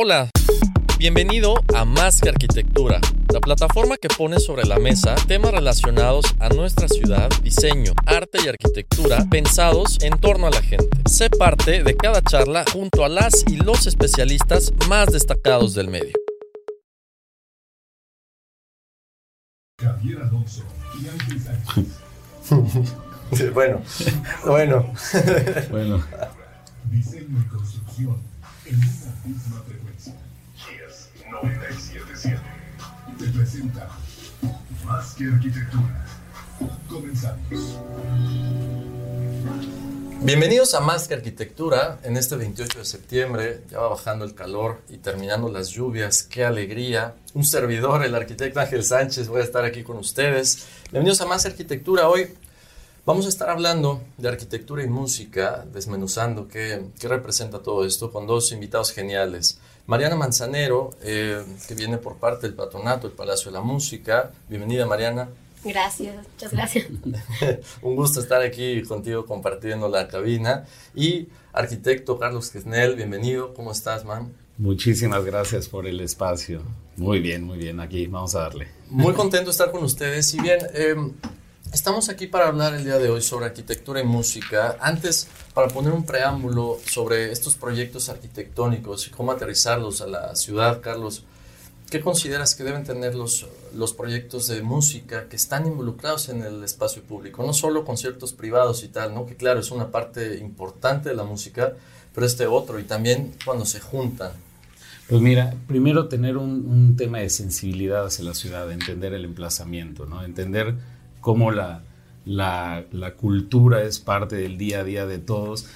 Hola, bienvenido a Más que Arquitectura, la plataforma que pone sobre la mesa temas relacionados a nuestra ciudad, diseño, arte y arquitectura pensados en torno a la gente. Sé parte de cada charla junto a las y los especialistas más destacados del medio. Javier Alonso y Ángel Sánchez. Bueno, bueno. Bueno, Diseño y construcción en una misma frecuencia. Kies 977. Te presenta Más que Arquitectura. Comenzamos. Bienvenidos a Más que Arquitectura en este 28 de septiembre. Ya va bajando el calor y terminando las lluvias. ¡Qué alegría! Un servidor, el arquitecto Ángel Sánchez, voy a estar aquí con ustedes. Bienvenidos a Más Arquitectura. Hoy vamos a estar hablando de arquitectura y música, desmenuzando qué, qué representa todo esto con dos invitados geniales. Mariana Manzanero, eh, que viene por parte del patronato del Palacio de la Música. Bienvenida, Mariana. Gracias, muchas gracias. Un gusto estar aquí contigo compartiendo la cabina. Y arquitecto Carlos Quesnel, bienvenido. ¿Cómo estás, man? muchísimas gracias por el espacio. Muy bien, muy bien. Aquí vamos a darle. Muy contento de estar con ustedes. Y bien, eh, estamos aquí para hablar el día de hoy sobre arquitectura y música. Antes, para poner un preámbulo sobre estos proyectos arquitectónicos y cómo aterrizarlos a la ciudad, Carlos, ¿qué consideras que deben tener los, los proyectos de música que están involucrados en el espacio público? No solo conciertos privados y tal, ¿no? que claro, es una parte importante de la música, pero este otro, y también cuando se juntan. Pues mira, primero tener un, un tema de sensibilidad hacia la ciudad, entender el emplazamiento, ¿no? entender cómo la, la, la cultura es parte del día a día de todos.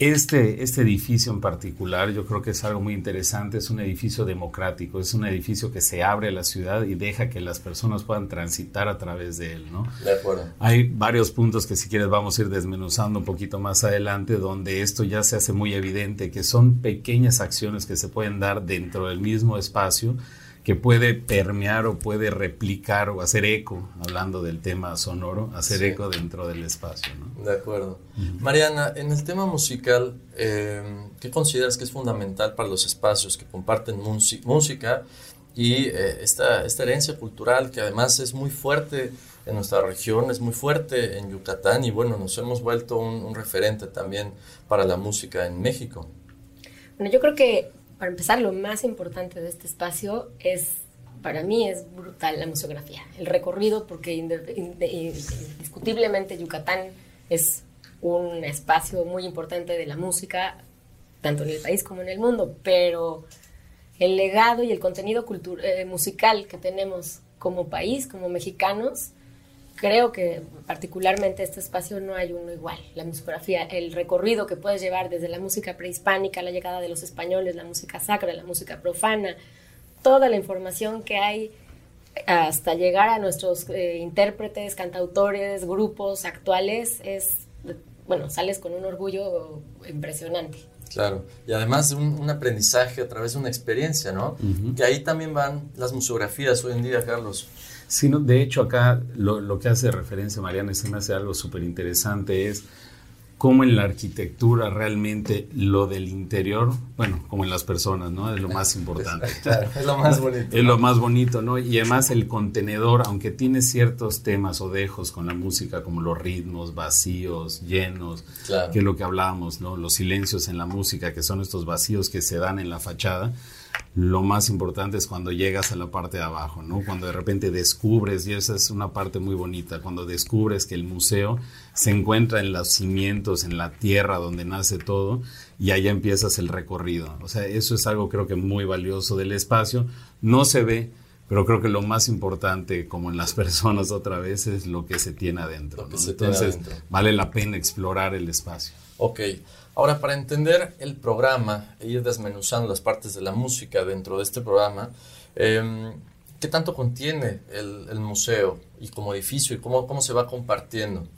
Este, este edificio en particular yo creo que es algo muy interesante, es un edificio democrático, es un edificio que se abre a la ciudad y deja que las personas puedan transitar a través de él, ¿no? De acuerdo. Hay varios puntos que si quieres vamos a ir desmenuzando un poquito más adelante, donde esto ya se hace muy evidente, que son pequeñas acciones que se pueden dar dentro del mismo espacio, que puede permear o puede replicar o hacer eco, hablando del tema sonoro, hacer Sí. eco dentro del espacio. ¿no? De acuerdo. Mariana, en el tema musical, eh, ¿qué consideras que es fundamental para los espacios que comparten música y eh, esta, esta herencia cultural que además es muy fuerte en nuestra región, es muy fuerte en Yucatán y bueno, nos hemos vuelto un, un referente también para la música en México? Bueno, yo creo que para empezar lo más importante de este espacio es, para mí es brutal la museografía, el recorrido, porque indiscutiblemente Yucatán es un espacio muy importante de la música, tanto en el país como en el mundo, pero el legado y el contenido eh, musical que tenemos como país, como mexicanos, creo que particularmente este espacio no hay uno igual. La musicografía, el recorrido que puedes llevar desde la música prehispánica, la llegada de los españoles, la música sacra, la música profana, toda la información que hay hasta llegar a nuestros eh, intérpretes, cantautores, grupos actuales, es, bueno, sales con un orgullo impresionante. Claro, y además de un, un aprendizaje a través de una experiencia, ¿no? Que ahí también van las museografías hoy en día, Carlos. Sí, no, de hecho, acá lo, lo que hace referencia Mariana se me hace algo súper interesante es cómo en la arquitectura realmente lo del interior, bueno, como en las personas, ¿no? Es lo más importante. Claro, es lo más bonito. Es lo más bonito, ¿no? Y además el contenedor, aunque tiene ciertos temas o dejos con la música, como los ritmos vacíos, llenos, Claro. que es lo que hablábamos, ¿no? Los silencios en la música, que son estos vacíos que se dan en la fachada. Lo más importante es cuando llegas a la parte de abajo, ¿no? Cuando de repente descubres, y esa es una parte muy bonita, cuando descubres que el museo se encuentra en los cimientos, en la tierra donde nace todo, y allá empiezas el recorrido. O sea, eso es algo creo que muy valioso del espacio. No se ve, pero creo que lo más importante, como en las personas otra vez, es lo que se tiene adentro. Entonces, adentro. vale la pena explorar el espacio. Ok, Ahora, para entender el programa e ir desmenuzando las partes de la música dentro de este programa, em, ¿qué tanto contiene el, museo y como edificio y cómo, cómo se va compartiendo?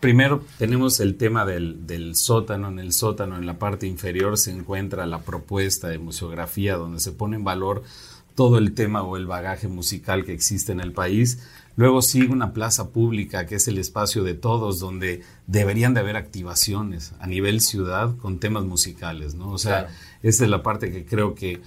Primero tenemos el tema del, del, sótano. En el sótano, en la parte inferior, se encuentra la propuesta de museografía, donde se pone en valor todo el tema o el bagaje musical que existe en el país. Luego sigue una plaza pública que es el espacio de todos donde deberían de haber activaciones a nivel ciudad con temas musicales, ¿no? O sea, esa es la parte que creo que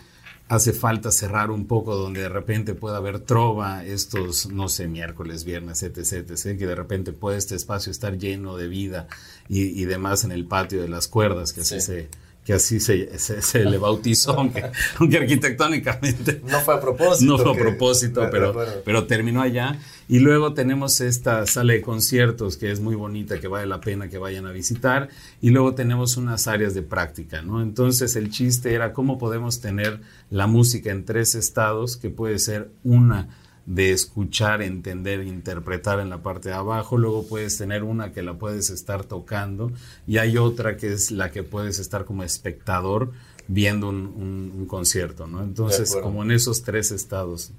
hace falta cerrar un poco donde de repente pueda haber trova estos, no sé, miércoles, viernes, etc, etc, que de repente puede este espacio estar lleno de vida y, demás en el patio de las cuerdas, que así se que así se, se, le bautizó, aunque, arquitectónicamente... No fue a propósito. No fue a propósito, pero, pero terminó allá. Y luego tenemos esta sala de conciertos que es muy bonita, que vale la pena que vayan a visitar. Y luego tenemos unas áreas de práctica, ¿no? Entonces el chiste era cómo podemos tener la música en tres estados, que puede ser una de escuchar, entender, interpretar en la parte de abajo, luego puedes tener una que la puedes estar tocando y hay otra que es la que puedes estar como espectador viendo un, concierto, ¿no? Entonces, como en esos tres estados.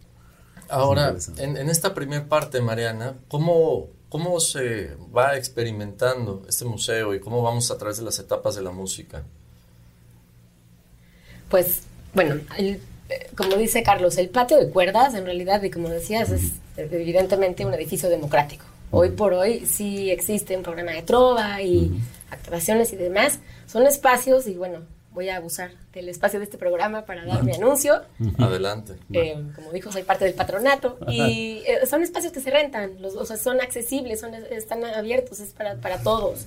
Ahora, en, esta primera parte, Mariana, ¿cómo, ¿cómo se va experimentando este museo y cómo vamos a través de las etapas de la música? Pues, bueno, el como dice Carlos, el patio de cuerdas, en realidad, y como decías, es evidentemente un edificio democrático. Hoy por hoy sí existe un programa de trova y actuaciones y demás. Son espacios, y bueno, voy a abusar del espacio de este programa para dar mi anuncio. Adelante. Eh, como dijo, soy parte del patronato y eh, son espacios que se rentan, los, o sea, son accesibles, son, están abiertos, es para, para todos.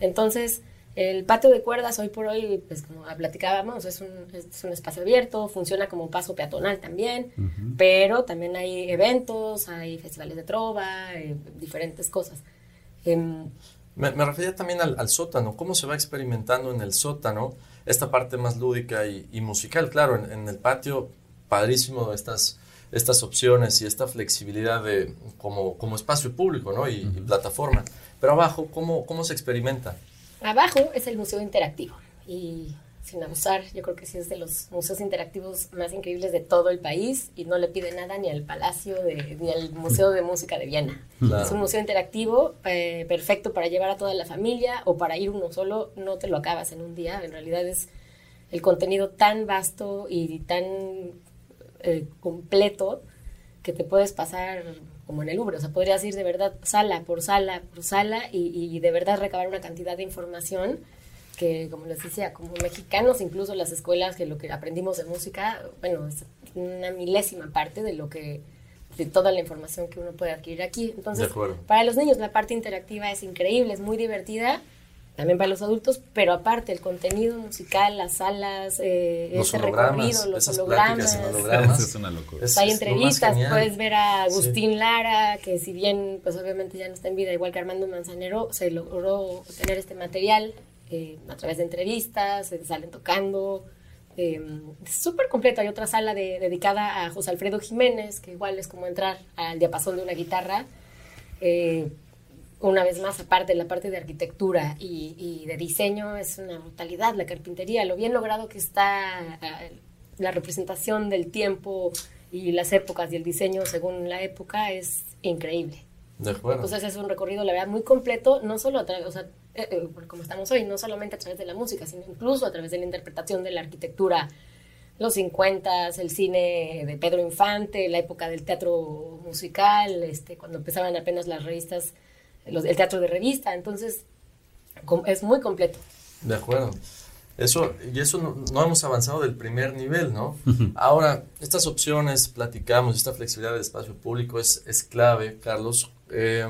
Entonces, el patio de cuerdas hoy por hoy, pues como platicábamos, es un, es un espacio abierto, funciona como paso peatonal también, pero también hay eventos, hay festivales de trova, eh, diferentes cosas. Em, me, refería también al, sótano, cómo se va experimentando en el sótano esta parte más lúdica y, musical. Claro, en, el patio, padrísimo estas, estas opciones y esta flexibilidad de, como, como espacio público ¿no? y, y plataforma. Pero abajo, ¿cómo, cómo se experimenta? Abajo es el Museo Interactivo. Y sin abusar, yo creo que sí es de los museos interactivos más increíbles de todo el país y no le pide nada ni al Palacio de, ni al Museo de Música de Viena. Es un museo interactivo eh, perfecto para llevar a toda la familia o para ir uno solo, no te lo acabas en un día, en realidad es el contenido tan vasto y tan eh, completo que te puedes pasar como en el Louvre. O sea, podrías ir de verdad sala por sala por sala y, de verdad recabar una cantidad de información que, como les decía, como mexicanos, incluso las escuelas, que lo que aprendimos de música, bueno, es una milésima parte de lo que de toda la información que uno puede adquirir aquí. Entonces, para los niños la parte interactiva es increíble, es muy divertida también para los adultos, pero aparte el contenido musical, las salas, eh, ese recorrido, los hologramas. es una locura. hay entrevistas, puedes ver a Agustín Lara, que si bien pues obviamente ya no está en vida, igual que Armando Manzanero, se logró tener este material eh, a través de entrevistas, se salen tocando. Eh, súper completo, hay otra sala dedicada a José Alfredo Jiménez, que igual es como entrar al diapasón de una guitarra. Eh, una vez más, aparte de la parte de arquitectura y, de diseño, es una brutalidad la carpintería, lo bien logrado que está eh, la representación del tiempo y las épocas y el diseño según la época es increíble. De acuerdo. Entonces es un recorrido, la verdad, muy completo, no solo a través, o sea, eh, eh, como estamos hoy, no solamente a través de la música, sino incluso a través de la interpretación de la arquitectura, los 50, el cine de Pedro Infante, la época del teatro musical, este, cuando empezaban apenas las revistas el teatro de revista, entonces es muy completo. De acuerdo. Eso, y eso no, hemos avanzado del primer nivel, ¿no? Ahora, estas opciones, platicamos, esta flexibilidad del espacio público es, es clave, Carlos. Eh,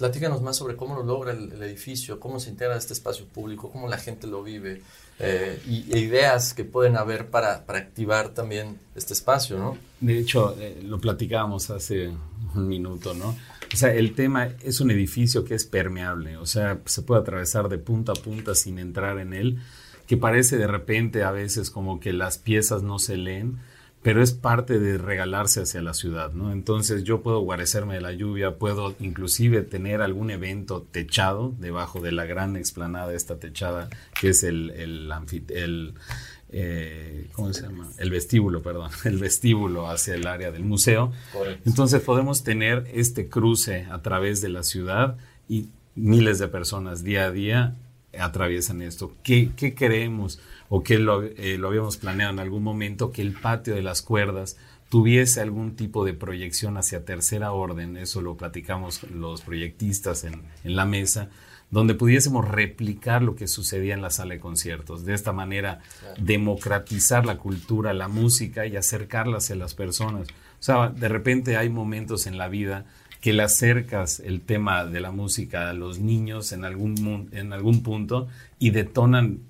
platícanos más sobre cómo lo logra el, edificio, cómo se integra este espacio público, cómo la gente lo vive, eh, y, e ideas que pueden haber para, para, activar también este espacio, ¿no? De hecho, eh, lo platicábamos hace un minuto, ¿no? O sea, el tema es un edificio que es permeable, o sea, se puede atravesar de punta a punta sin entrar en él, que parece de repente a veces como que las piezas no se leen, pero es parte de regalarse hacia la ciudad, ¿no? Entonces yo puedo guarecerme de la lluvia, puedo inclusive tener algún evento techado debajo de la gran explanada, esta techada, que es el, el, eh, ¿cómo se llama? El vestíbulo, perdón, el vestíbulo hacia el área del museo. Entonces podemos tener este cruce a través de la ciudad y miles de personas día a día atraviesan esto. ¿Qué, qué queremos? o que lo, eh, lo habíamos planeado en algún momento, que el patio de las cuerdas tuviese algún tipo de proyección hacia tercera orden, eso lo platicamos los proyectistas en, en, la mesa, donde pudiésemos replicar lo que sucedía en la sala de conciertos. De esta manera, democratizar la cultura, la música y acercarla hacia las personas. O sea, de repente hay momentos en la vida que le acercas el tema de la música a los niños en algún, en algún punto y detonan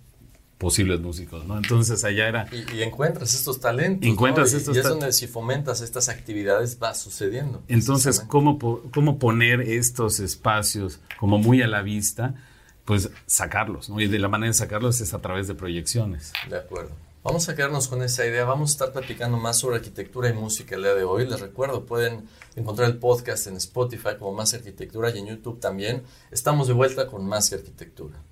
posibles músicos, ¿no? Entonces allá era... Y, encuentras estos talentos. Encuentras ¿no? estos y, y es donde si fomentas estas actividades va sucediendo. Entonces, ¿cómo, ¿cómo poner estos espacios como muy a la vista? Pues sacarlos, ¿no? Y de la manera de sacarlos es a través de proyecciones. De acuerdo. Vamos a quedarnos con esa idea. Vamos a estar platicando más sobre arquitectura y música el día de hoy. Les recuerdo, pueden encontrar el podcast en Spotify como Más Arquitectura y en YouTube también. Estamos de vuelta con Más que Arquitectura.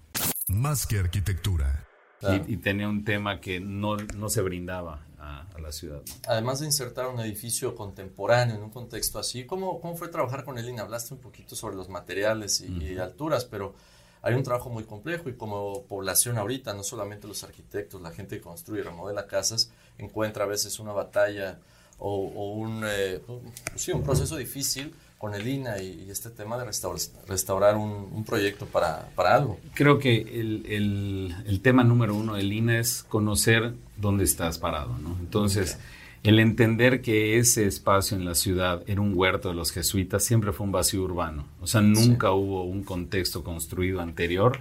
Más que Arquitectura. Y, y, tenía un tema que no, no se brindaba a, a la ciudad. ¿no? Además de insertar un edificio contemporáneo en un contexto así, ¿cómo, cómo fue trabajar con Elina? Hablaste un poquito sobre los materiales y, uh -huh. y, alturas, pero hay un trabajo muy complejo y como población ahorita, no solamente los arquitectos, la gente que construye y remodela casas, encuentra a veces una batalla o, o un, eh, sí, un proceso difícil con el INA y, y este tema de restaurar, restaurar un, un, proyecto para, para algo. Creo que el, el, el, tema número uno del INA es conocer dónde estás parado, ¿no? Entonces, okay. el entender que ese espacio en la ciudad era un huerto de los jesuitas siempre fue un vacío urbano. O sea, nunca sí. hubo un contexto construido anterior.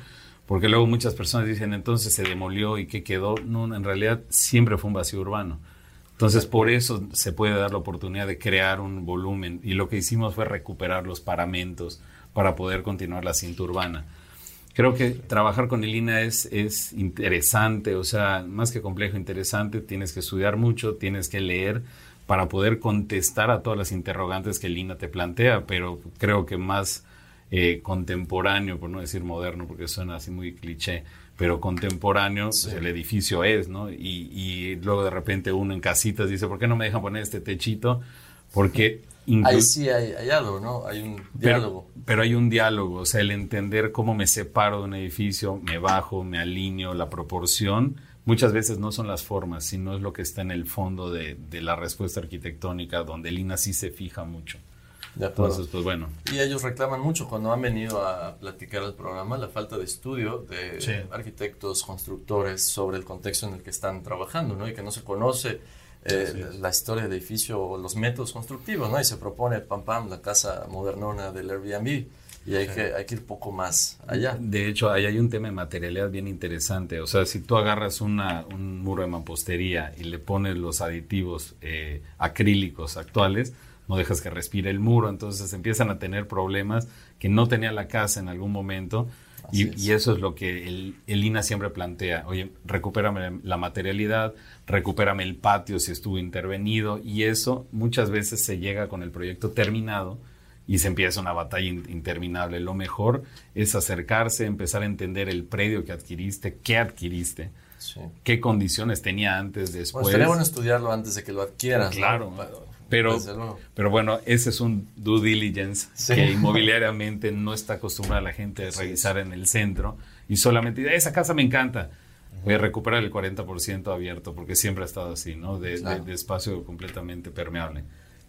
Porque luego muchas personas dicen, entonces se demolió y qué quedó. No, en realidad siempre fue un vacío urbano. Entonces, por eso se puede dar la oportunidad de crear un volumen. Y lo que hicimos fue recuperar los paramentos para poder continuar la cinta urbana. Creo que trabajar con el INA es, es interesante, o sea, más que complejo, interesante. Tienes que estudiar mucho, tienes que leer para poder contestar a todas las interrogantes que el INA te plantea, pero creo que más eh, contemporáneo, por no decir moderno, porque suena así muy cliché, pero contemporáneo, sí. pues el edificio es, ¿no? Y, y, luego de repente uno en casitas dice, ¿por qué no me dejan poner este techito? Porque... Ahí sí hay, hay, algo, ¿no? Hay un diálogo. Pero, pero, hay un diálogo, o sea, el entender cómo me separo de un edificio, me bajo, me alineo, la proporción, muchas veces no son las formas, sino es lo que está en el fondo de, de la respuesta arquitectónica, donde el INA sí se fija mucho. Entonces, pues bueno. Y ellos reclaman mucho cuando han venido a platicar al programa la falta de estudio de sí. arquitectos, constructores sobre el contexto en el que están trabajando, ¿no? Y que no se conoce eh, la historia del edificio o los métodos constructivos, ¿no? Y se propone, pam, pam, la casa modernona del Airbnb. Y hay, sí. que, hay que ir poco más allá. De hecho, ahí hay un tema de materialidad bien interesante. O sea, si tú agarras una, un muro de mampostería y le pones los aditivos eh, acrílicos actuales, no dejas que respire el muro, entonces empiezan a tener problemas que no tenía la casa en algún momento y, y, eso es lo que el, el, INA siempre plantea, oye, recupérame la materialidad, recupérame el patio si estuvo intervenido y eso muchas veces se llega con el proyecto terminado y se empieza una batalla interminable. Lo mejor es acercarse, empezar a entender el predio que adquiriste, qué adquiriste, sí. qué condiciones tenía antes, después. Bueno, estaría bueno estudiarlo antes de que lo adquieras. Claro. ¿no? Pero, pero bueno, ese es un due diligence sí. que inmobiliariamente no está acostumbrada la gente a revisar sí. en el centro y solamente esa casa me encanta. Voy a recuperar el 40% abierto porque siempre ha estado así, ¿no? De, claro. de, de espacio completamente permeable.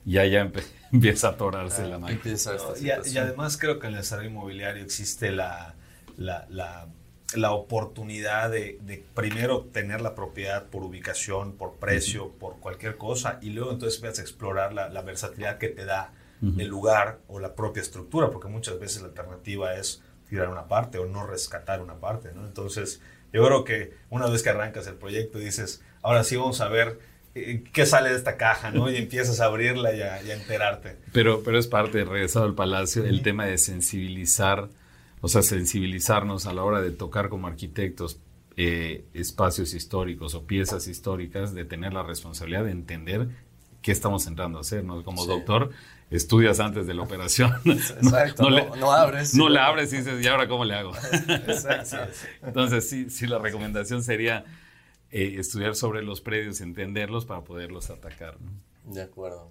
Y allá empieza a atorarse ah, la máquina. Y, y, además creo que en el desarrollo inmobiliario existe la, la, la la oportunidad de, de, primero tener la propiedad por ubicación, por precio, uh -huh. por cualquier cosa, y luego entonces vas a explorar la, la versatilidad que te da uh -huh. el lugar o la propia estructura, porque muchas veces la alternativa es tirar una parte o no rescatar una parte, ¿no? Entonces, yo creo que una vez que arrancas el proyecto dices, ahora sí vamos a ver eh, qué sale de esta caja, ¿no? Y empiezas a abrirla y a, y a enterarte. Pero, pero es parte, regresado al palacio, el tema de sensibilizar o sea, sensibilizarnos a la hora de tocar como arquitectos eh, espacios históricos o piezas históricas, de tener la responsabilidad de entender qué estamos entrando a hacer, ¿no? Como doctor, estudias antes de la operación. Exacto, no, le- no abres. No la abres y dices, ¿y ahora cómo le hago? Entonces, sí, sí, la recomendación sería eh, estudiar sobre los predios, entenderlos para poderlos atacar. ¿no? De acuerdo.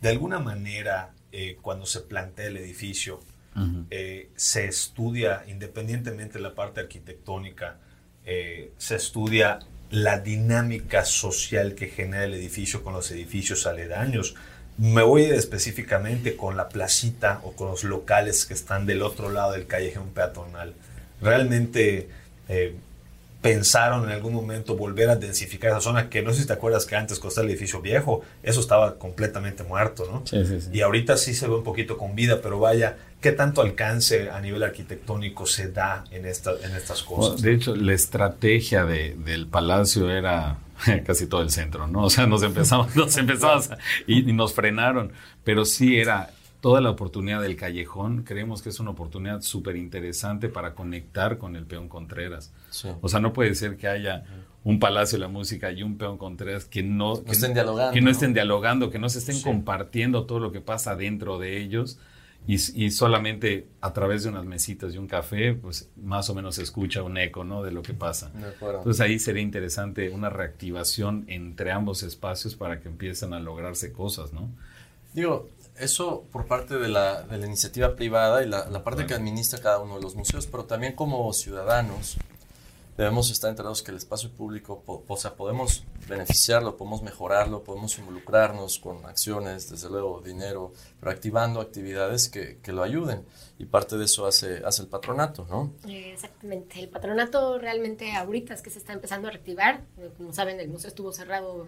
De alguna manera, eh, cuando se plantea el edificio, eh, se estudia, independientemente de la parte arquitectónica, eh, se estudia la dinámica social que genera el edificio con los edificios aledaños. Me voy específicamente con la placita o con los locales que están del otro lado del callejón peatonal. Realmente pensaron en algún momento volver a densificar esa zona que no sé si te acuerdas que antes costaba el edificio viejo, eso estaba completamente muerto, ¿no? Sí, sí, sí. Y ahorita sí se ve un poquito con vida, pero vaya, ¿qué tanto alcance a nivel arquitectónico se da en, esta, en estas cosas? De hecho, la estrategia de- del palacio era casi todo el centro, ¿no? O sea, nos empezamos, nos empezamos y nos frenaron, pero sí era toda la oportunidad del callejón. Creemos que es una oportunidad súper interesante para conectar con el peón Contreras. Sí. O sea, no puede ser que haya un Palacio de la Música y un Peón Contreras que no, que estén dialogando, Que no, ¿no? estén dialogando, que no se estén compartiendo todo lo que pasa dentro de ellos. Y, y solamente a través de unas mesitas y un café, pues más o menos se escucha un eco, ¿no? De lo que pasa. Entonces ahí sería interesante una reactivación entre ambos espacios para que empiecen a lograrse cosas, ¿no? Digo, eso por parte de la, de la iniciativa privada y la, la parte que administra cada uno de los museos, pero también como ciudadanos debemos estar enterados que el espacio público, po- o sea, podemos beneficiarlo, podemos mejorarlo, podemos involucrarnos con acciones, desde luego dinero, pero activando actividades que, que lo ayuden. Y parte de eso hace, hace el patronato, ¿no? Exactamente. El patronato realmente ahorita es que se está empezando a reactivar. Como saben, el museo estuvo cerrado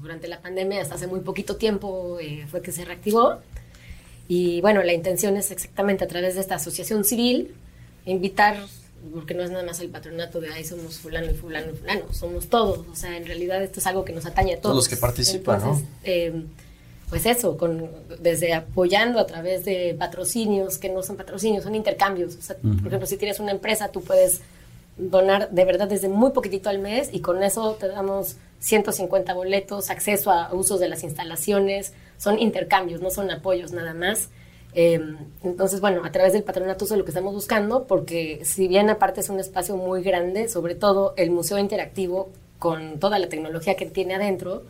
durante la pandemia, hasta hace muy poquito tiempo eh, fue que se reactivó. Y bueno, la intención es exactamente a través de esta asociación civil invitar, porque no es nada más el patronato de ahí somos fulano y fulano y fulano, somos todos. O sea, en realidad esto es algo que nos atañe a todos. Todos los que participan, ¿no? Entonces, eh, pues eso, con, desde apoyando a través de patrocinios, que no son patrocinios, son intercambios. O sea, Por ejemplo, si tienes una empresa, tú puedes donar de verdad desde muy poquitito al mes y con eso te damos 150 boletos, acceso a usos de las instalaciones, son intercambios, no son apoyos nada más. Eh, entonces, bueno, a través del patronato eso es lo que estamos buscando, porque si bien aparte es un espacio muy grande, sobre todo el museo interactivo con toda la tecnología que tiene adentro,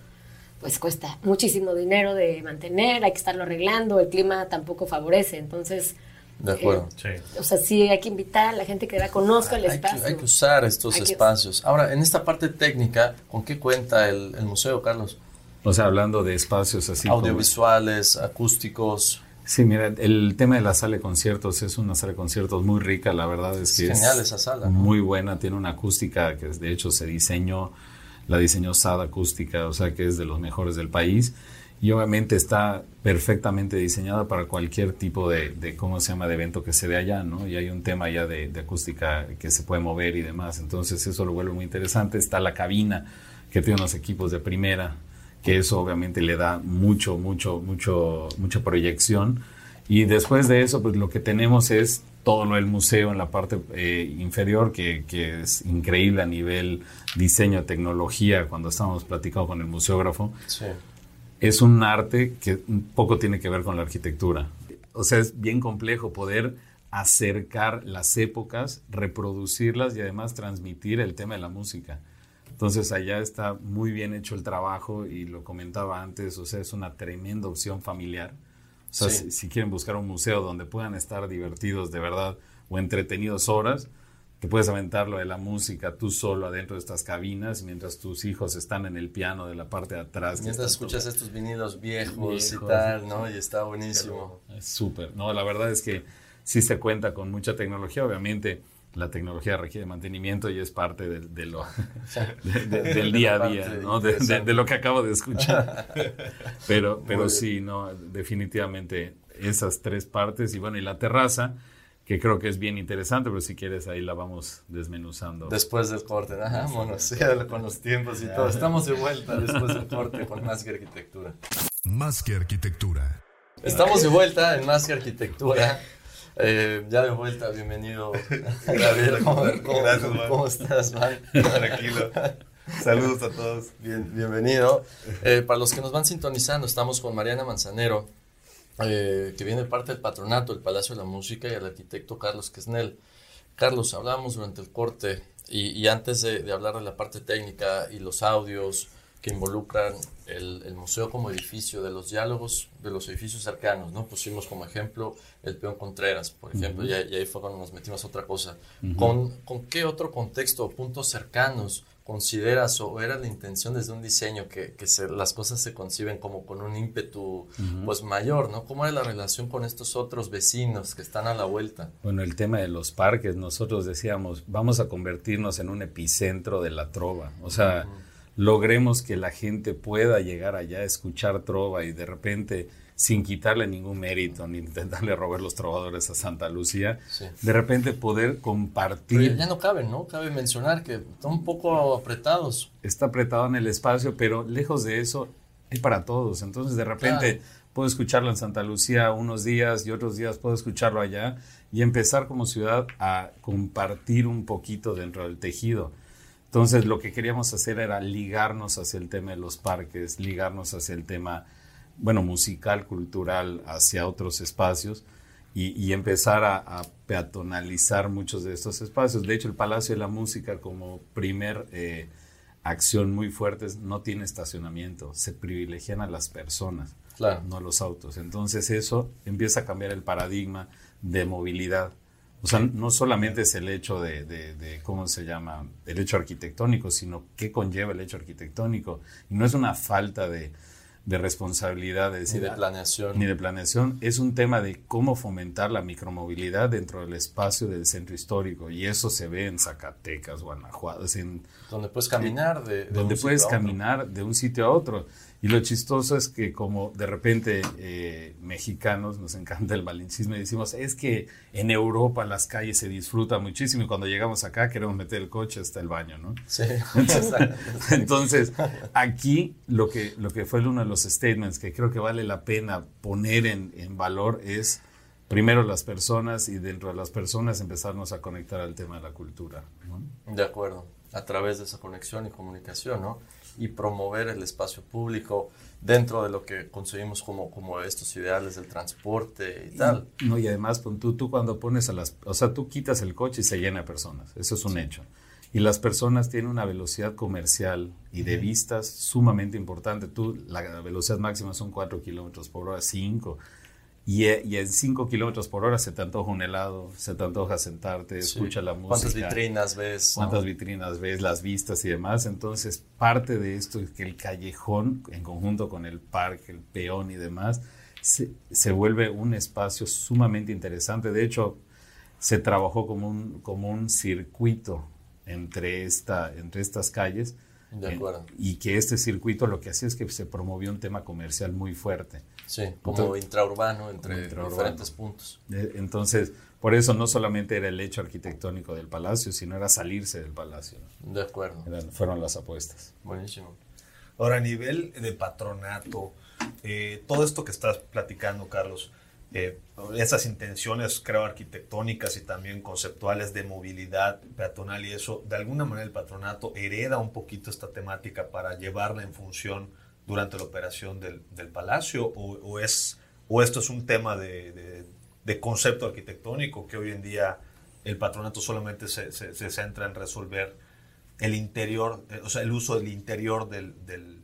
pues cuesta muchísimo dinero de mantener, hay que estarlo arreglando, el clima tampoco favorece, entonces... De acuerdo. eh, o sea, sí hay que invitar a la gente que ya conozca el Hay que, espacio. hay que usar estos Hay que- espacios. Ahora, en esta parte técnica, ¿con qué cuenta el, el museo, Carlos? O sea, hablando de espacios así como- Audiovisuales, acústicos. Sí, mira, el tema de la sala de conciertos es una sala de conciertos muy rica, la verdad es que Es genial esa sala, ¿no? Muy buena, tiene una acústica que de hecho se diseñó, la diseñó SAD Acústica, o sea que es de los mejores del país y obviamente está perfectamente diseñada para cualquier tipo de, ¿cómo se llama?, de evento que se dé allá, ¿no? Y hay un tema ya de, acústica que se puede mover y demás, entonces eso lo vuelve muy interesante. Está la cabina que tiene unos equipos de primera, que eso obviamente le da mucho, mucho, mucho, mucha proyección. Y después de eso, pues lo que tenemos es todo lo del museo en la parte eh, inferior, que, que es increíble a nivel diseño, tecnología, cuando estábamos platicando con el museógrafo. Sí. Es un arte que un poco tiene que ver con la arquitectura. o sea, es bien complejo poder acercar las épocas, reproducirlas y además transmitir el tema de la música. Entonces allá está muy bien hecho el trabajo y lo comentaba antes, o sea, es una tremenda opción familiar. O sea, Sí. si, si quieren buscar un museo donde puedan estar divertidos de verdad o entretenidos horas, te puedes aventarlo de la música tú solo adentro de estas cabinas mientras tus hijos están en el piano de la parte de atrás. que Mientras escuchas estos vinilos viejos, y tal, ¿no? Y está buenísimo. es súper, no, la verdad es que sí se cuenta con mucha tecnología, obviamente la tecnología requiere mantenimiento y es parte de lo, de- de- del día a día, ¿no? de, lo que acabo de escuchar. Pero, pero sí, no, definitivamente esas tres partes y bueno, y la terraza, que creo que es bien interesante, pero si quieres ahí la vamos desmenuzando. Después del corte, ajá, bueno, sí, con los tiempos y todo. Estamos de vuelta después del corte con más que arquitectura. Más que arquitectura. Estamos de vuelta en Más que Arquitectura. Eh, ya de vuelta, bienvenido. Gabriel, ¿cómo, cómo- Gracias, man. cómo estás, man? Tranquilo. Saludos a todos. Bien, bienvenido. Eh, para los que nos van sintonizando, estamos con Mariana Manzanero, eh, que viene de parte del patronato del Palacio de la Música, y el arquitecto Carlos Quesnel. Carlos, hablábamos durante el corte y, y antes de, de hablar de la parte técnica y los audios que involucran el, el museo como edificio, de los diálogos de los edificios cercanos, ¿no? Pusimos como ejemplo el Peón Contreras, por ejemplo, Ujú. y, ahí- y ahí fue cuando nos metimos a otra cosa. Ujú. ¿Con, ¿Con qué otro contexto o puntos cercanos consideras o era la intención desde un diseño que, que se- las cosas se conciben como con un ímpetu pues mayor, ¿no? ¿Cómo era la relación con estos otros vecinos que están a la vuelta? Bueno, el tema de los parques, nosotros decíamos, vamos a convertirnos en un epicentro de la trova. O sea, logremos que la gente pueda llegar allá a escuchar trova y de repente, sin quitarle ningún mérito ni intentarle robar los trovadores a Santa Lucía, Sí. de repente poder Pero compartir. ya, ya no caben, ¿no? Cabe mencionar que están un poco apretados. Está apretado en el espacio, pero lejos de eso, es para todos. Entonces, de repente, Claro. puedo escucharlo en Santa Lucía unos días y otros días puedo escucharlo allá y empezar como ciudad a compartir un poquito dentro del tejido. Entonces, lo que queríamos hacer era ligarnos hacia el tema de los parques, ligarnos hacia el tema, bueno, musical, cultural, hacia otros espacios y, y empezar a, a peatonalizar muchos de estos espacios. De hecho, el Palacio de la Música como primer eh, acción muy fuerte no tiene estacionamiento, se privilegian a las personas, Claro. no a los autos. Entonces eso empieza a cambiar el paradigma de movilidad. O sea, no solamente es el hecho de, de- de, ¿cómo se llama? El hecho arquitectónico, sino qué conlleva el hecho arquitectónico. Y no es una falta de, de responsabilidad, de decir, Ni de "Ah, planeación. ni de planeación, es un tema de cómo fomentar la micromovilidad dentro del espacio del centro histórico. Y eso se ve en Zacatecas, Guanajuato, en Donde puedes caminar de, de donde puedes caminar de un sitio a otro. Y lo chistoso es que como de repente eh, mexicanos nos encanta el malinchismo y decimos, es que en Europa las calles se disfrutan muchísimo y cuando llegamos acá queremos meter el coche hasta el baño, ¿no? Sí, Entonces, aquí lo que, lo que fue uno de los statements que creo que vale la pena poner en, en valor es primero las personas y dentro de las personas empezarnos a conectar al tema de la cultura. ¿no? De acuerdo, a través de esa conexión y comunicación, ¿no? Y promover el espacio público dentro de lo que conseguimos como, como estos ideales del transporte y tal. No, y además, tú, tú cuando pones a las, o sea, tú quitas el coche y se llena de personas, eso es un hecho. Y las personas tienen una velocidad comercial y de vistas sumamente importante. Tú, la velocidad máxima son 4 kilómetros por hora, 5. Y, y en 5 kilómetros por hora se te antoja un helado, se te antoja sentarte, Sí. escucha la música. ¿Cuántas vitrinas ves? cuántas no? vitrinas ves, las vistas y demás. Entonces, parte de esto es que el callejón, en conjunto con el parque, el peón y demás, se, se vuelve un espacio sumamente interesante. De hecho, se trabajó como un, como un circuito entre, esta, entre estas calles. De eh, acuerdo. y que este circuito lo que hacía es que se promovió un tema comercial muy fuerte. Sí, como Entonces- intraurbano entre Como intraurbano. diferentes puntos. Eh, Entonces, por eso no solamente era el hecho arquitectónico del palacio, sino era salirse del palacio. De acuerdo. Eran- fueron las apuestas. Buenísimo. Ahora, a nivel de patronato, eh, todo esto que estás platicando, Carlos, eh, esas intenciones, creo, arquitectónicas y también conceptuales de movilidad peatonal y eso, de alguna manera el patronato hereda un poquito esta temática para llevarla en función durante la operación del, del palacio o, o es o esto es un tema de, de- de concepto arquitectónico que hoy en día el patronato solamente se, se- se centra en resolver el interior, eh, o sea, el uso del interior del, del,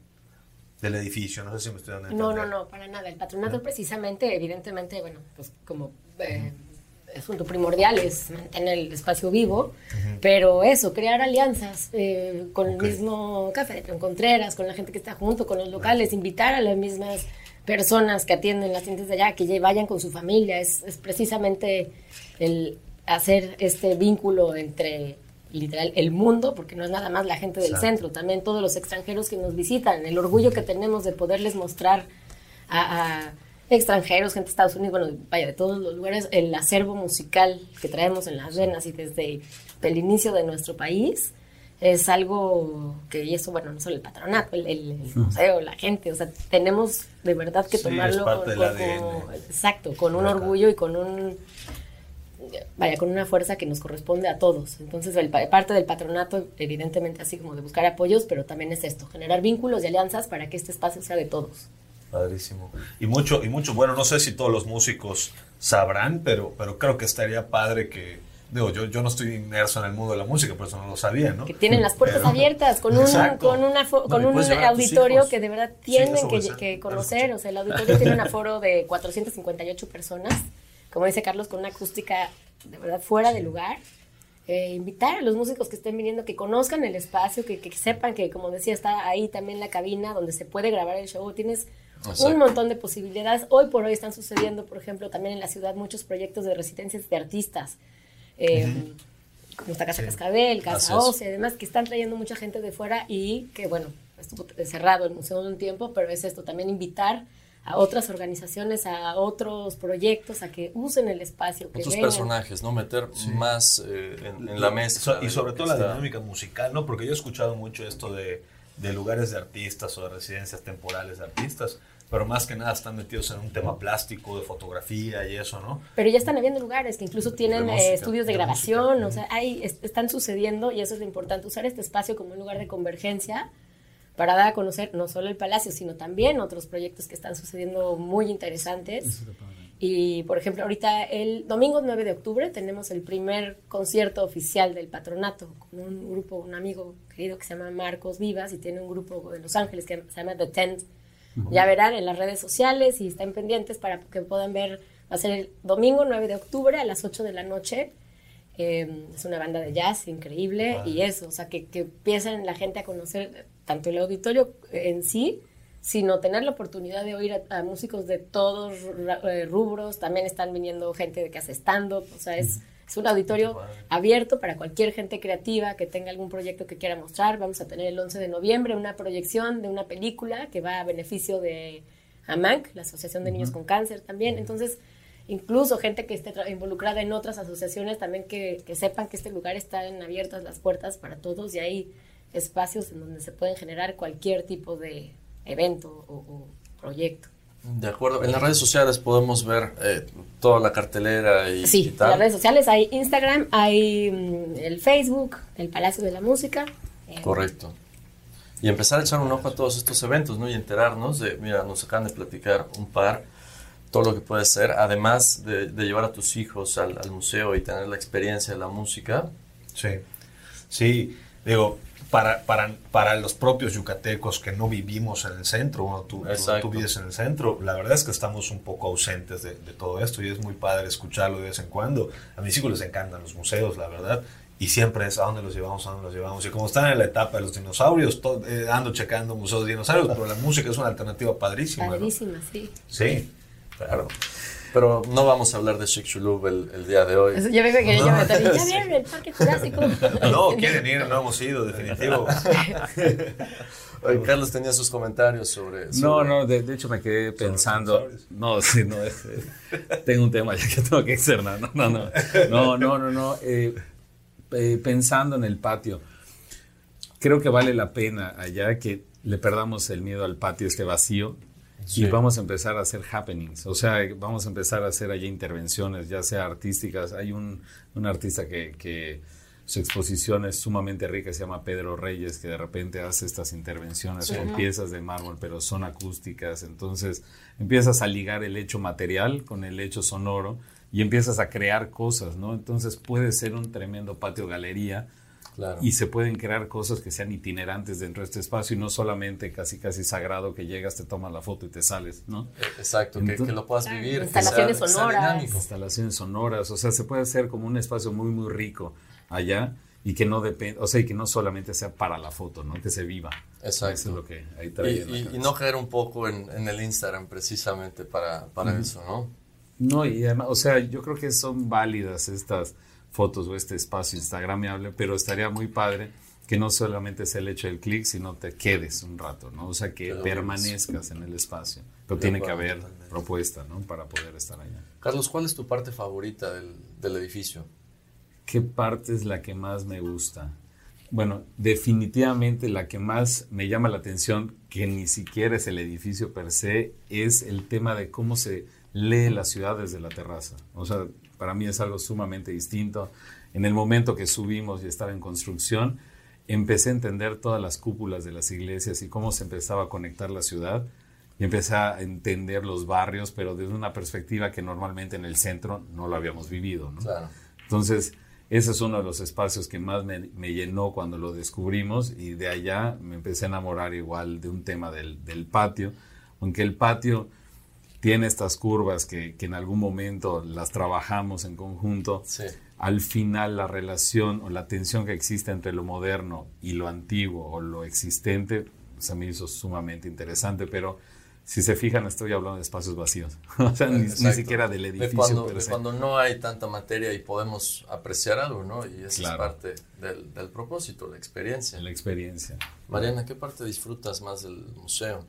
del edificio. No sé si me estoy dando a No, no, no, para nada. El patronato precisamente, evidentemente, bueno, pues como eh, asunto primordial es mantener el espacio vivo, pero eso, crear alianzas eh, con el mismo café León Contreras, con la gente que está junto, con los locales, invitar a las mismas personas que atienden las tiendas de allá, que ya vayan con su familia, es, es precisamente el hacer este vínculo entre literal el mundo, porque no es nada más la gente del Exacto. centro, también todos los extranjeros que nos visitan, el orgullo que tenemos de poderles mostrar a, a extranjeros, gente de Estados Unidos, bueno, vaya, de todos los lugares, el acervo musical que traemos en las venas y desde el inicio de nuestro país es algo que, y eso, bueno, no solo el patronato, el, el- el museo, la gente, o sea, tenemos de verdad que Sí, tomarlo con- con- exacto, con un orgullo y con un vaya, con una fuerza que nos corresponde a todos. Entonces, el pa- parte del patronato, evidentemente, así como de buscar apoyos, pero también es esto, generar vínculos y alianzas para que este espacio sea de todos. Padrísimo. Y mucho, y mucho, bueno, no sé si todos los músicos sabrán, pero, pero creo que estaría padre que, digo, yo, yo no estoy inmerso en el mundo de la música, por eso no lo sabía, ¿no? Que tienen las puertas Pero- abiertas con un, Exacto. con una fo- No, con un auditorio que de verdad tienen que, que conocer. O sea, el auditorio tiene un aforo de 458 personas, como dice Carlos, con una acústica de verdad fuera de lugar. Eh, invitar a los músicos que estén viniendo que conozcan el espacio, que, que sepan que, como decía, está ahí también la cabina donde se puede grabar el show. Tienes Exacto. un montón de posibilidades. Hoy por hoy están sucediendo, por ejemplo, también en la ciudad muchos proyectos de residencias de artistas. Eh, Como está Casa Sí. Cascabel, Casa es. Ósea y demás, que están trayendo mucha gente de fuera y que, bueno, estuvo cerrado el museo un tiempo, pero es esto, también invitar a otras organizaciones, a otros proyectos, a que usen el espacio, que Otros vengan. personajes, ¿no? Meter más eh, en, en la mesa. So- y de sobre todo la dinámica musical, ¿no? Porque yo he escuchado mucho esto de, de lugares de artistas o de residencias temporales de artistas, pero más que nada están metidos en un tema plástico, de fotografía y eso, ¿no? Pero ya están habiendo lugares que incluso tienen De eh, música, estudios de, de grabación, o sea, hay, es- están sucediendo y eso es lo importante, usar este espacio como un lugar de convergencia para dar a conocer no solo el palacio, sino también otros proyectos que están sucediendo muy interesantes. Y, por ejemplo, ahorita el domingo 9 de octubre tenemos el primer concierto oficial del patronato con un grupo, un amigo querido que se llama Marcos Vivas y tiene un grupo de Los Ángeles que se llama The Tent. Ya verán en las redes sociales y están pendientes para que puedan ver. Va a ser el domingo 9 de octubre a las 8 de la noche. Eh, es una banda de jazz increíble y eso, o sea, que, que empiecen la gente a conocer tanto el auditorio en sí, sino tener la oportunidad de oír a, a músicos de todos eh, rubros. También están viniendo gente que hace stand-up, o sea, es, es un auditorio abierto para cualquier gente creativa que tenga algún proyecto que quiera mostrar. Vamos a tener el 11 de noviembre una proyección de una película que va a beneficio de AMANC, la Asociación de Niños con Cáncer también. Entonces, incluso gente que esté involucrada en otras asociaciones también que, que sepan que este lugar están abiertas las puertas para todos y hay espacios en donde se pueden generar cualquier tipo de evento o, o proyecto. De acuerdo. En las redes sociales podemos ver eh, toda la cartelera y, y Sí, en las redes sociales hay Instagram, hay mm, el Facebook, el Palacio de la Música. eh, Correcto. Y empezar a echar un ojo a todos estos eventos, ¿no? Y enterarnos de, mira, nos acaban de platicar un par, todo lo que puede ser, además de, de llevar a tus hijos al, al museo y tener la experiencia de la música. Sí, sí, digo, para, para, para los propios yucatecos que no vivimos en el centro, bueno, tú, tú- Exacto. tú vives en el centro, la verdad es que estamos un poco ausentes de, de todo esto y es muy padre escucharlo de vez en cuando. A mis hijos les encantan los museos, la verdad. Y siempre es a dónde los llevamos, a dónde los llevamos. Y como están en la etapa de los dinosaurios, to- eh, ando checando museos de dinosaurios, pero la música es una alternativa padrísima. ¿no? Padrísima, sí. Sí, Claro. Pero no vamos a hablar de Chicxulub el, el día de hoy. Eso, yo me que No. me ¿Ya vieron el Parque Jurásico? No, quieren ir, no hemos ido, definitivo. Oye, Carlos tenía sus comentarios sobre... No, sobre- no, de, de hecho me quedé pensando. No, sí, no, es, eh, tengo un tema ya que tengo que externar. No, no, no, no, no, no, no, eh, eh, pensando en el patio, creo que vale la pena allá que le perdamos el miedo al patio este vacío Sí. y vamos a empezar a hacer happenings, o sea, vamos a empezar a hacer allá intervenciones, ya sea artísticas. Hay un, un artista que, que su exposición es sumamente rica, se llama Pedro Reyes, que de repente hace estas intervenciones Sí. con piezas de mármol, pero son acústicas, entonces empiezas a ligar el hecho material con el hecho sonoro y empiezas a crear cosas, ¿no? Entonces puede ser un tremendo patio galería Claro. y se pueden crear cosas que sean itinerantes dentro de este espacio y no solamente casi casi sagrado que llegas, te tomas la foto y te sales, ¿no? Exacto, que, Entonces- que lo puedas vivir. que Instalaciones sea- sea sonoras. instalaciones sonoras, o sea, se puede hacer como un espacio muy muy rico allá y que no depende, o sea, y que no solamente sea para la foto, ¿no? Que se viva. Exacto. Eso es lo que ahí Y, trae. no caer un poco en, en el Instagram precisamente para, para eso, ¿no? No, y además, o sea, yo creo que son válidas estas fotos o este espacio instagramable, pero estaría muy padre que no solamente sea el hecho del clic, sino te quedes un rato, ¿no? O sea, que permanezcas en el espacio. Pero tiene que haber totalmente. propuesta, ¿no? Para poder estar allá. Carlos, ¿cuál es tu parte favorita del, del edificio? ¿Qué parte es la que más me gusta? Bueno, definitivamente la que más me llama la atención, que ni siquiera es el edificio per se, es el tema de cómo se lee la ciudad desde la terraza. O sea, para mí es algo sumamente distinto. En el momento que subimos y estaba en construcción, empecé a entender todas las cúpulas de las iglesias y cómo se empezaba a conectar la ciudad. Y empecé a entender los barrios, pero desde una perspectiva que normalmente en el centro no lo habíamos vivido. ¿no? Claro. Entonces, ese es uno de los espacios que más me, me llenó cuando lo descubrimos y de allá me empecé a enamorar igual de un tema del, del patio, aunque el patio tiene estas curvas que, que en algún momento las trabajamos en conjunto. Sí. Al final la relación o la tensión que existe entre lo moderno y lo antiguo o lo existente se me hizo sumamente interesante, pero si se fijan estoy hablando de espacios vacíos, o sea, ni, ni siquiera del De edificio. cuando, per de cuando no hay tanta materia y podemos apreciar algo, ¿no? Y esa Claro. es parte del, del propósito, la experiencia. La experiencia. Mariana, ¿qué parte disfrutas más del museo?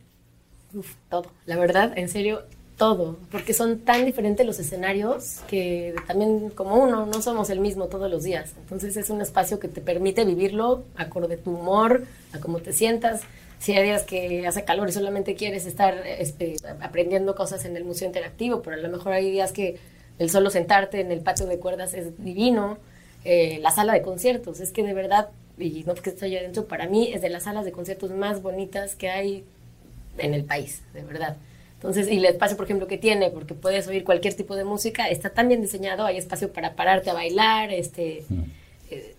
Uf, todo. La verdad, en serio, todo. Porque son tan diferentes los escenarios que también, como uno, no somos el mismo todos los días. Entonces es un espacio que te permite vivirlo acorde a tu humor, a cómo te sientas. Si hay días que hace calor y solamente quieres estar este, aprendiendo cosas en el museo interactivo, pero a lo mejor hay días que el solo sentarte en el patio de cuerdas es divino. Eh, la sala de conciertos, es que de verdad, y no porque estoy adentro, para mí es de las salas de conciertos más bonitas que hay en el país, de verdad. Entonces, y el espacio, por ejemplo, que tiene, porque puedes oír cualquier tipo de música, está tan bien diseñado, hay espacio para pararte a bailar, este, eh,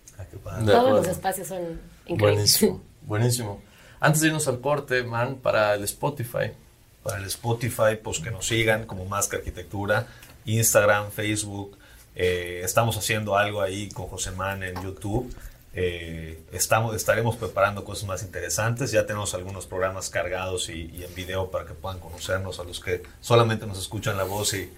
De todos los espacios son increíbles. Buenísimo, buenísimo. Antes de irnos al corte, man, para el Spotify. Para el Spotify, pues que nos sigan como Más que Arquitectura, Instagram, Facebook. eh, estamos haciendo algo ahí con José Man en YouTube. Eh, estamos, estaremos preparando cosas más interesantes. Ya tenemos algunos programas cargados y, y en video para que puedan conocernos a los que solamente nos escuchan la voz y,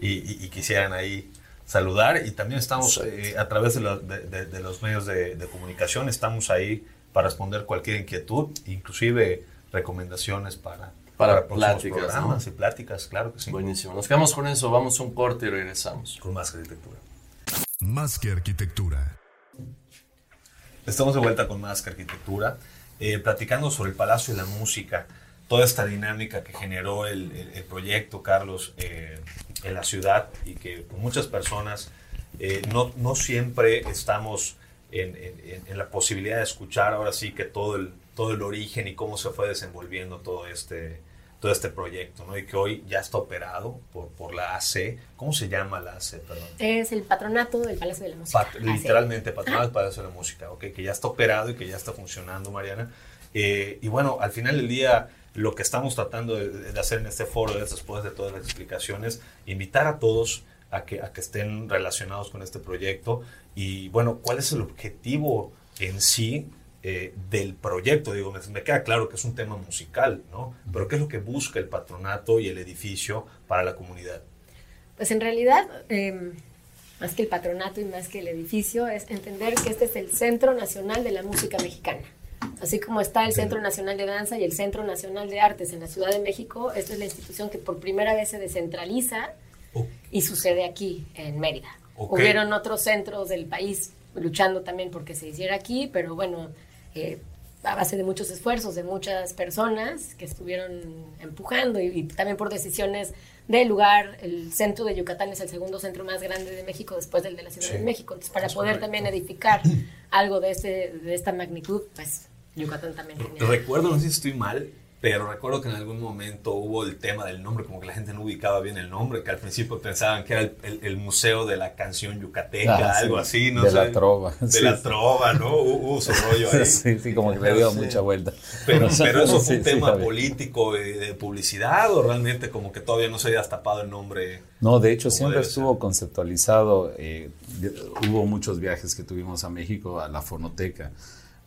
y- y- y quisieran ahí saludar. Y también estamos eh, a través de, los- de- de- de los medios de, de comunicación, estamos ahí para responder cualquier inquietud, inclusive recomendaciones para, Para próximos pláticas, programas ¿no? y pláticas, claro que sí. Buenísimo. Nos quedamos con eso, vamos a un corte y regresamos. Con más arquitectura. Más que arquitectura. Estamos de vuelta con más que arquitectura, eh, platicando sobre el Palacio de la Música, toda esta dinámica que generó el, proyecto, Carlos, eh, en la ciudad y que muchas personas eh, no, no siempre estamos en- en la posibilidad de escuchar ahora sí que todo el, todo el origen y cómo se fue desenvolviendo todo este, todo este proyecto, ¿no? Y que hoy ya está operado por, por la AC. ¿Cómo se llama la AC? Perdón. Es el patronato del Palacio de la Música. Pat- literalmente, Patronal del Palacio de la Música, ok, que ya está operado y que ya está funcionando, Mariana. Eh, y bueno, al final del día, lo que estamos tratando de, de hacer en este foro, después de todas las explicaciones, invitar a todos a que, a que estén relacionados con este proyecto y bueno, ¿cuál es el objetivo en sí eh, del proyecto? Digo, me, me queda claro que es un tema musical, ¿no? Pero ¿qué es lo que busca el patronato y el edificio para la comunidad? Pues en realidad, eh, más que el patronato y más que el edificio, es entender que este es el Centro Nacional de la Música Mexicana. Así como está el Centro Nacional de Danza y el Centro Nacional de Artes en la Ciudad de México, esta es la institución que por primera vez se descentraliza y sucede aquí, en Mérida. Hubieron otros centros del país luchando también porque se hiciera aquí, pero bueno, eh, a base de muchos esfuerzos de muchas personas que estuvieron empujando y, y también por decisiones del lugar. El centro de Yucatán es el segundo centro más grande de México después del de la Ciudad Sí, de México. Entonces, para poder correcto. también edificar algo de, este, de esta magnitud, pues Yucatán también tenía. Recuerdo, no sé si estoy mal, pero recuerdo que en algún momento hubo el tema del nombre, como que la gente no ubicaba bien el nombre, que al principio pensaban que era el, el- el museo de la canción yucateca, Ah, sí. algo así, ¿no? De sé. la trova, De sí. la trova, ¿no? Hubo su rollo ahí. Sí, sí, como que le dio Sí. mucha vuelta. Pero, pero eso fue un Sí, sí, tema político eh, de publicidad o realmente como que todavía no se había tapado el nombre. No, de hecho siempre estuvo conceptualizado. eh, hubo muchos viajes que tuvimos a México, a la fonoteca,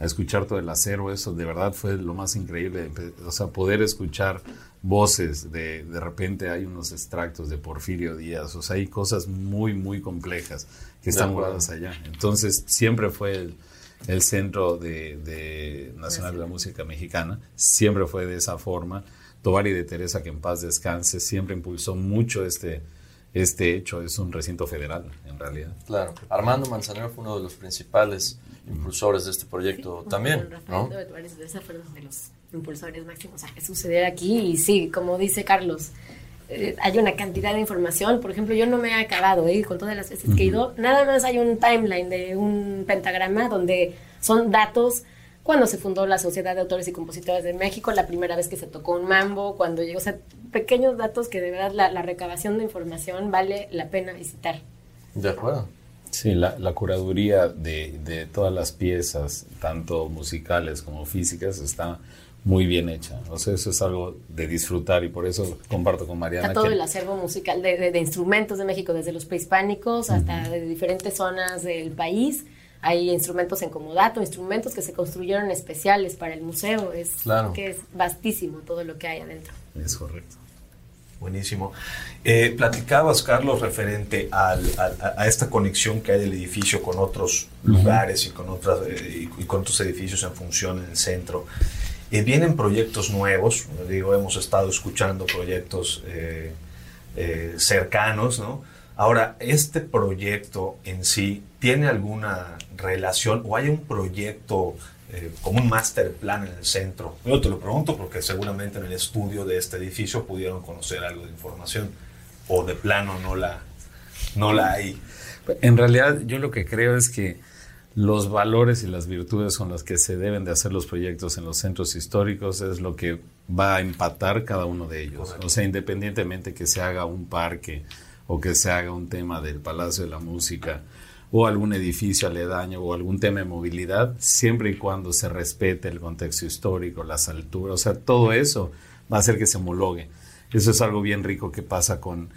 a escuchar todo el acero. Eso de verdad fue lo más increíble. O sea, poder escuchar voces. De, de repente hay unos extractos de Porfirio Díaz. O sea, hay cosas muy, muy complejas que están guardadas allá. Entonces, siempre fue el, el centro de, de Nacional de la Música Mexicana. Siempre fue de esa forma. Tovari de Teresa, que en paz descanse, siempre impulsó mucho este, este hecho. Es un recinto federal, en realidad. Claro. Armando Manzanero fue uno de los principales impulsores de este proyecto también, ¿no? De de los impulsores máximos a que sucediera aquí y sí, como dice Carlos, eh, hay una cantidad de información, por ejemplo, yo no me he acabado ¿eh? con todas las veces que he ido, nada más hay un timeline de un pentagrama donde son datos cuando se fundó la Sociedad de Autores y Compositores de México, la primera vez que se tocó un mambo, cuando llegó, o sea, pequeños datos que de verdad la, la recabación de información vale la pena visitar. De acuerdo. Sí, la, la curaduría de, de todas las piezas, tanto musicales como físicas, está muy bien hecha. O sea, eso es algo de disfrutar y por eso comparto con Mariana Está todo que el acervo musical de, de- de instrumentos de México, desde los prehispánicos hasta de diferentes zonas del país. Hay instrumentos en comodato, instrumentos que se construyeron especiales para el museo. Es Claro. que es vastísimo todo lo que hay adentro. es correcto. Buenísimo. Eh, platicabas, Carlos, referente al- al- a, a esta conexión que hay del edificio con otros lugares y con, otras, eh, y, con otros edificios en función en el centro. Eh, vienen proyectos nuevos, digo, hemos estado escuchando proyectos eh, eh, cercanos, ¿no? Ahora, ¿este proyecto en sí tiene alguna relación o hay un proyecto eh, como un master plan en el centro? Yo te lo pregunto porque seguramente en el estudio de este edificio pudieron conocer algo de información o de plano no la, no la hay. En realidad, yo lo que creo es que los valores y las virtudes con las que se deben de hacer los proyectos en los centros históricos es lo que va a empatar cada uno de ellos. O sea, independientemente que se haga un parque o que se haga un tema del Palacio de la Música o algún edificio aledaño o algún tema de movilidad, siempre y cuando se respete el contexto histórico, las alturas, o sea, todo eso va a hacer que se homologue. Eso es algo bien rico que pasa con,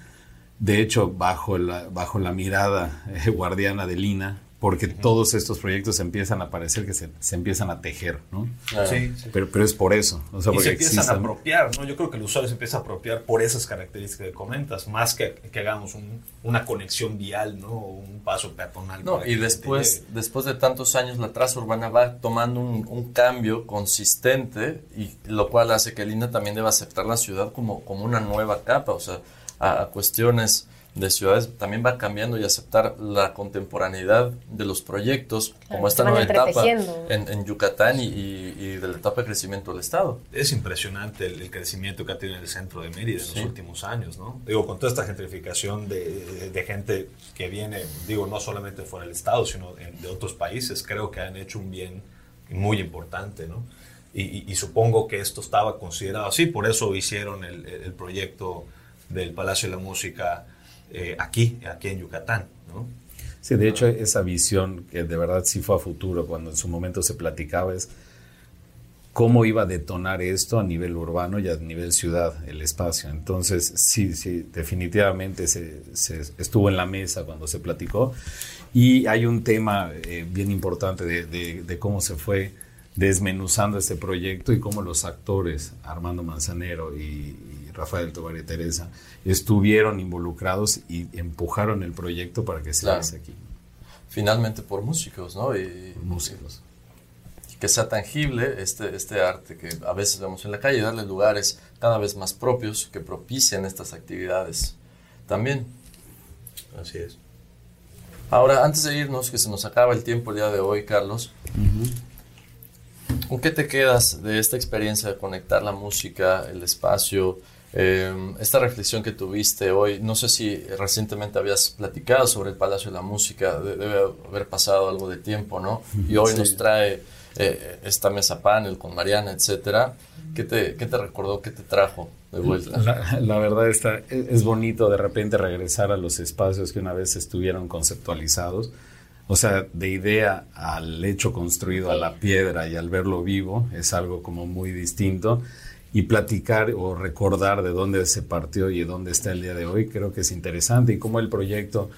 de hecho, bajo la, bajo la mirada eh, guardiana de Lina, porque todos estos proyectos empiezan a parecer que se, se empiezan a tejer, ¿no? Sí, sí. Pero, pero es por eso. O sea, y porque se empiezan a apropiar, ¿no? Yo creo que el usuario se empieza a apropiar por esas características que comentas, más que, que hagamos un- una conexión vial, ¿no? O un paso peatonal. No, y después, llegue. después de tantos años, la traza urbana va tomando un, un cambio consistente, y lo cual hace que Linda también deba aceptar la ciudad como, como una nueva capa, o sea, a, a cuestiones de ciudades también va cambiando y aceptar la contemporaneidad de los proyectos, como se esta nueva etapa en, en Yucatán y, y- y de la etapa de crecimiento del Estado. Es impresionante el, el crecimiento que ha tenido el centro de Mérida en Sí. los últimos años, ¿no? Digo, con toda esta gentrificación de, de- de gente que viene, digo, no solamente fuera del Estado, sino en- de otros países, creo que han hecho un bien muy importante, ¿no? Y, y- y supongo que esto estaba considerado así, por eso hicieron el, el proyecto del Palacio de la Música eh, aquí, aquí en Yucatán, ¿no? Sí, de hecho, esa visión que de verdad sí fue a futuro, cuando en su momento se platicaba, es cómo iba a detonar esto a nivel urbano y a nivel ciudad, el espacio. Entonces, sí, sí, definitivamente se, se estuvo en la mesa cuando se platicó. Y hay un tema eh, bien importante de, de- de cómo se fue desmenuzando este proyecto y cómo los actores, Armando Manzanero y, Rafael Tobar y Teresa, estuvieron involucrados y empujaron el proyecto para que se Claro. hace aquí. Finalmente por músicos, ¿no? Y, músicos. y que sea tangible este, este arte que a veces vemos en la calle, darle lugares cada vez más propios que propicien estas actividades también. Así es. Ahora, antes de irnos, que se nos acaba el tiempo el día de hoy, Carlos, ¿Con qué te quedas de esta experiencia de conectar la música, el espacio, eh, esta reflexión que tuviste hoy? No sé si recientemente habías platicado sobre el Palacio de la Música, de- debe haber pasado algo de tiempo, ¿no? Y hoy Sí. nos trae eh, esta mesa panel con Mariana, etcétera. ¿Qué te, ¿Qué te recordó, qué te trajo de vuelta? La, la verdad está, es, es bonito de repente regresar a los espacios que una vez estuvieron conceptualizados. O sea, de idea al hecho construido, a la piedra y al verlo vivo, es algo como muy distinto. Y platicar o recordar de dónde se partió y de dónde está el día de hoy, creo que es interesante. Y cómo el proyecto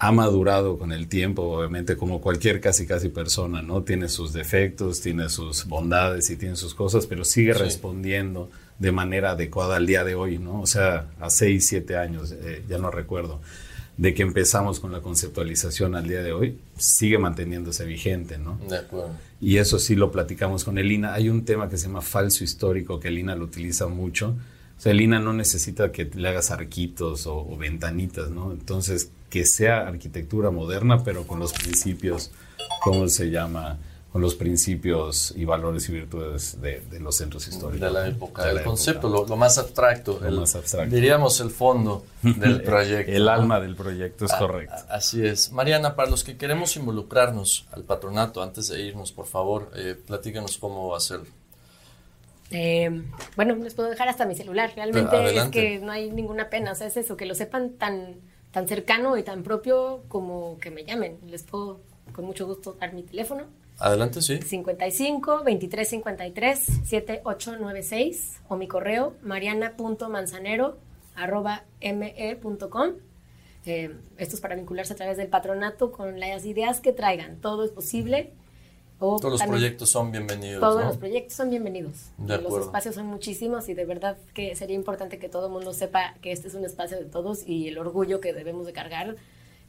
ha madurado con el tiempo, obviamente, como cualquier casi casi persona, ¿no? Tiene sus defectos, tiene sus bondades y tiene sus cosas, pero sigue Sí. respondiendo de manera adecuada al día de hoy, ¿no? O sea, a seis, siete años, eh, ya no recuerdo, de que empezamos con la conceptualización al día de hoy, sigue manteniéndose vigente, ¿no? De acuerdo. Y eso sí lo platicamos con Elina. Hay un tema que se llama falso histórico que Elina lo utiliza mucho. O sea, Elina no necesita que le hagas arquitos o, o ventanitas, ¿no? Entonces, que sea arquitectura moderna, pero con los principios, ¿cómo se llama? Con los principios y valores y virtudes de, de los centros históricos. De la época, De el la concepto, época. lo, lo más abstracto. Lo el- más abstracto. Diríamos el fondo del proyecto. El alma del proyecto es Ah, correcto. ah, Así es. Mariana, para los que queremos involucrarnos al patronato, antes de irnos, por favor, eh, platícanos cómo hacerlo. Eh, bueno, les puedo dejar hasta mi celular. Realmente Pero es que no hay ninguna pena. O sea, es eso, que lo sepan tan, tan cercano y tan propio como que me llamen. Les puedo con mucho gusto dar mi teléfono. Adelante, sí. 55 23 53 7896 o mi correo mariana.manzanero arroba me.com. Eh, esto es para vincularse a través del patronato con las ideas que traigan. Todo es posible. O Todos los proyectos son bienvenidos. todos ¿no? los proyectos son bienvenidos. De los espacios son muchísimos y de verdad que sería importante que todo el mundo sepa que este es un espacio de todos y el orgullo que debemos de cargar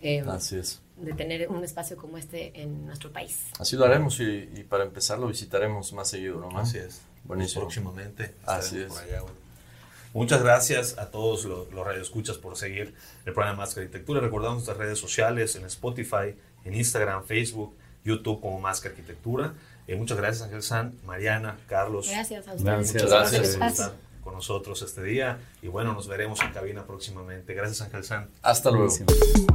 eh, Así es. de tener un espacio como este en nuestro país. Así lo haremos y, y para empezar lo visitaremos más seguido, ¿no? Así es. Buenísimo. Próximamente. Así es. por allá, güey. Muchas gracias a todos los, los radioescuchas por seguir el programa Más que Arquitectura. Recordamos nuestras redes sociales en Spotify, en Instagram, Facebook, YouTube como Más que Arquitectura. Eh, muchas gracias Ángel San, Mariana, Carlos. Gracias a ustedes. Muchas Gracias. gracias por Espacio. estar con nosotros este día. Y bueno, nos veremos en cabina próximamente. Gracias Ángel San. Hasta luego. Buenísimo.